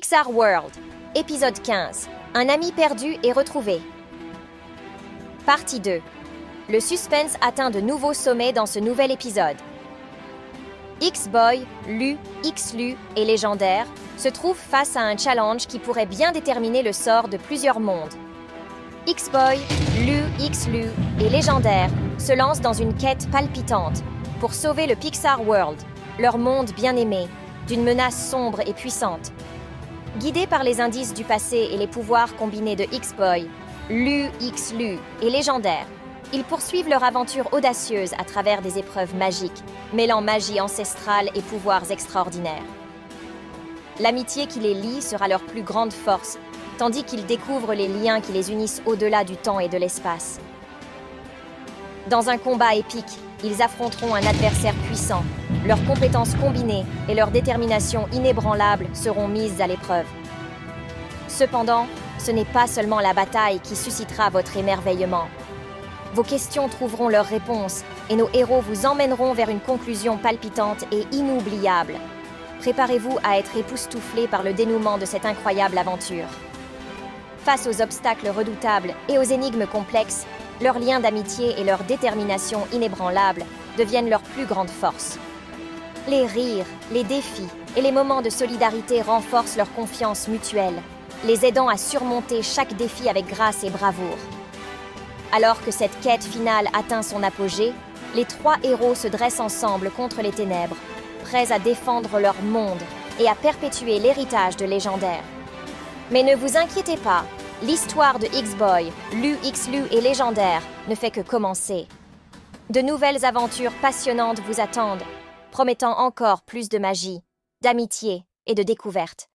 Pixar World, épisode 15. Un ami perdu et retrouvé. Partie 2. Le suspense atteint de nouveaux sommets dans ce nouvel épisode. X-Boy, Lu, X-Lu et Légendaire se trouvent face à un challenge qui pourrait bien déterminer le sort de plusieurs mondes. X-Boy, Lu, X-Lu et Légendaire se lancent dans une quête palpitante pour sauver le Pixar World, leur monde bien-aimé, d'une menace sombre et puissante. Guidés par les indices du passé et les pouvoirs combinés de X-Boy, Lu, X-Lu et Légendaire, ils poursuivent leur aventure audacieuse à travers des épreuves magiques, mêlant magie ancestrale et pouvoirs extraordinaires. L'amitié qui les lie sera leur plus grande force, tandis qu'ils découvrent les liens qui les unissent au-delà du temps et de l'espace. Dans un combat épique, ils affronteront un adversaire puissant. Leurs compétences combinées et leur détermination inébranlable seront mises à l'épreuve. Cependant, ce n'est pas seulement la bataille qui suscitera votre émerveillement. Vos questions trouveront leurs réponses et nos héros vous emmèneront vers une conclusion palpitante et inoubliable. Préparez-vous à être époustouflé par le dénouement de cette incroyable aventure. Face aux obstacles redoutables et aux énigmes complexes, leurs liens d'amitié et leur détermination inébranlable deviennent leur plus grande force. Les rires, les défis et les moments de solidarité renforcent leur confiance mutuelle, les aidant à surmonter chaque défi avec grâce et bravoure. Alors que cette quête finale atteint son apogée, les trois héros se dressent ensemble contre les ténèbres, prêts à défendre leur monde et à perpétuer l'héritage de légendaire. Mais ne vous inquiétez pas, l'histoire de X-Boy, Lu X-Lu et légendaire ne fait que commencer. De nouvelles aventures passionnantes vous attendent, promettant encore plus de magie, d'amitié et de découverte.